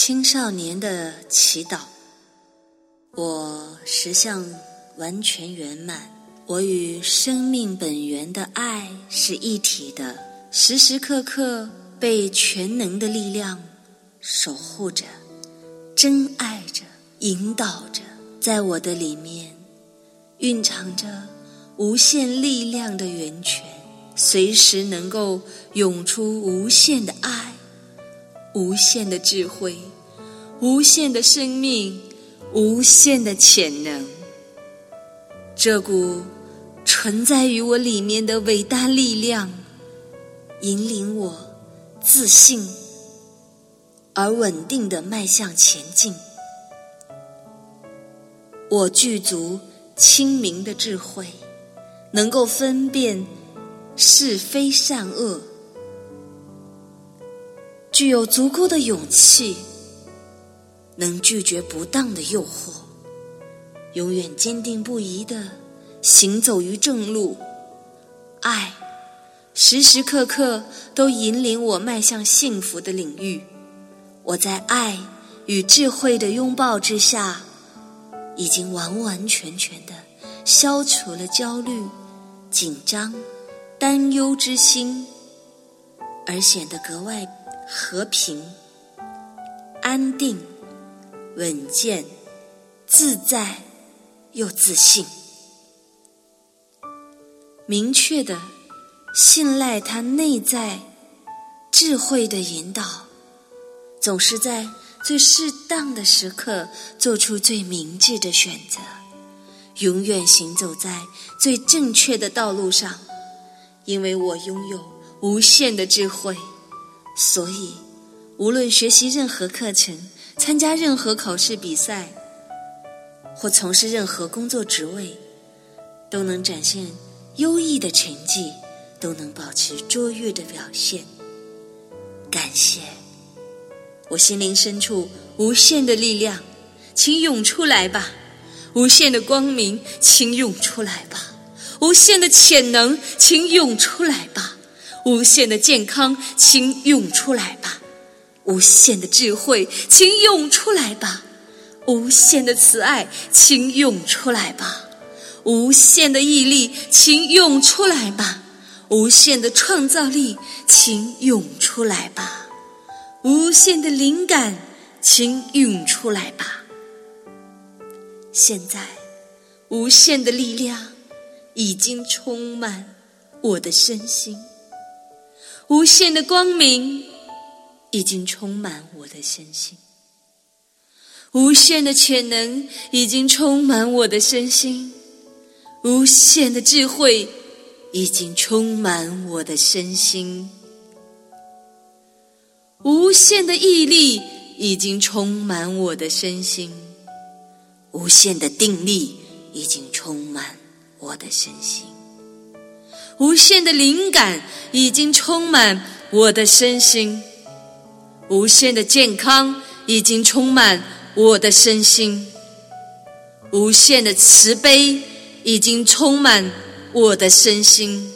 青少年的祈祷，我实相完全圆满，我与生命本源的爱是一体的，时时刻刻被全能的力量守护着、珍爱着、引导着，在我的里面蕴藏着无限力量的源泉，随时能够涌出无限的爱。无限的智慧，无限的生命，无限的潜能。这股存在于我里面的伟大力量，引领我自信而稳定的迈向前进。我具足清明的智慧，能够分辨是非善恶。具有足够的勇气，能拒绝不当的诱惑，永远坚定不移的行走于正路。爱，时时刻刻都引领我迈向幸福的领域。我在爱与智慧的拥抱之下，已经完完全全的消除了焦虑、紧张、担忧之心，而显得格外。和平、安定、稳健、自在又自信，明确的信赖他内在智慧的引导，总是在最适当的时刻做出最明智的选择，永远行走在最正确的道路上，因为我拥有无限的智慧。所以，无论学习任何课程、参加任何考试比赛，或从事任何工作职位，都能展现优异的成绩，都能保持卓越的表现。感谢，我心灵深处无限的力量，请涌出来吧！无限的光明，请涌出来吧！无限的潜能，请涌出来吧！无限的健康，请涌出来吧；无限的智慧，请涌出来吧；无限的慈爱，请涌出来吧；无限的毅力，请涌出来吧；无限的创造力，请涌出来吧；无限的灵感，请涌出来吧。现在，无限的力量已经充满我的身心。无限的光明已经充满我的身心，无限的潜能已经充满我的身心，无限的智慧已经充满我的身心，无限的毅力已经充满我的身心，无限的定力已经充满我的身心。无限的灵感已经充满我的身心，无限的健康已经充满我的身心，无限的慈悲已经充满我的身心，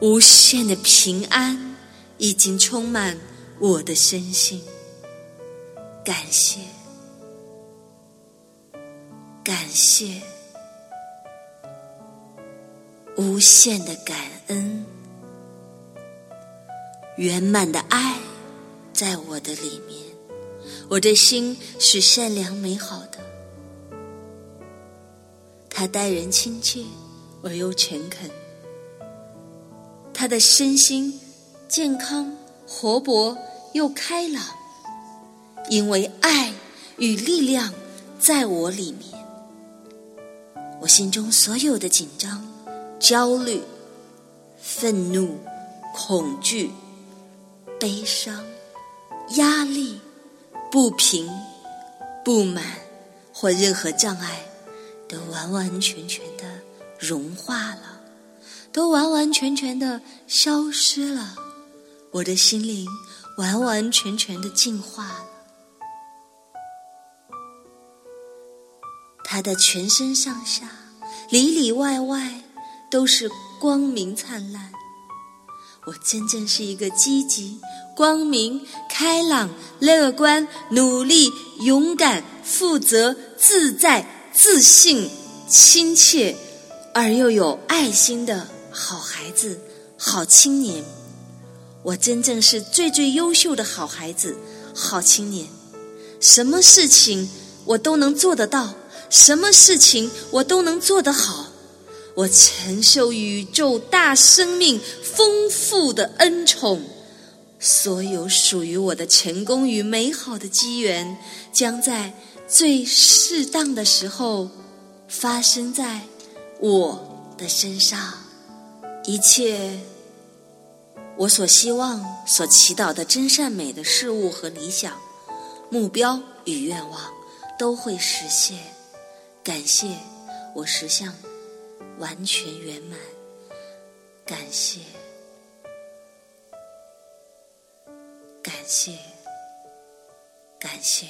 无限的平安已经充满我的身心。感谢，感谢。无限的感恩，圆满的爱在我的里面，我的心是善良美好的。他待人亲切而又诚恳，他的身心健康活泼又开朗，因为爱与力量在我里面，我心中所有的紧张。焦虑、愤怒、恐惧、悲伤、压力、不平、不满或任何障碍，都完完全全的融化了，都完完全全的消失了。我的心灵完完全全的净化了，他的全身上下、里里外外。都是光明灿烂。我真正是一个积极、光明、开朗、乐观、努力、勇敢、负责、自在、自信、亲切，而又有爱心的好孩子、好青年。我真正是最最优秀的好孩子、好青年。什么事情我都能做得到，什么事情我都能做得好。我承受宇宙大生命丰富的恩宠，所有属于我的成功与美好的机缘，将在最适当的时候发生在我的身上。一切我所希望、所祈祷的真善美的事物和理想、目标与愿望，都会实现。感谢我实相。完全圆满，感谢，感谢，感谢。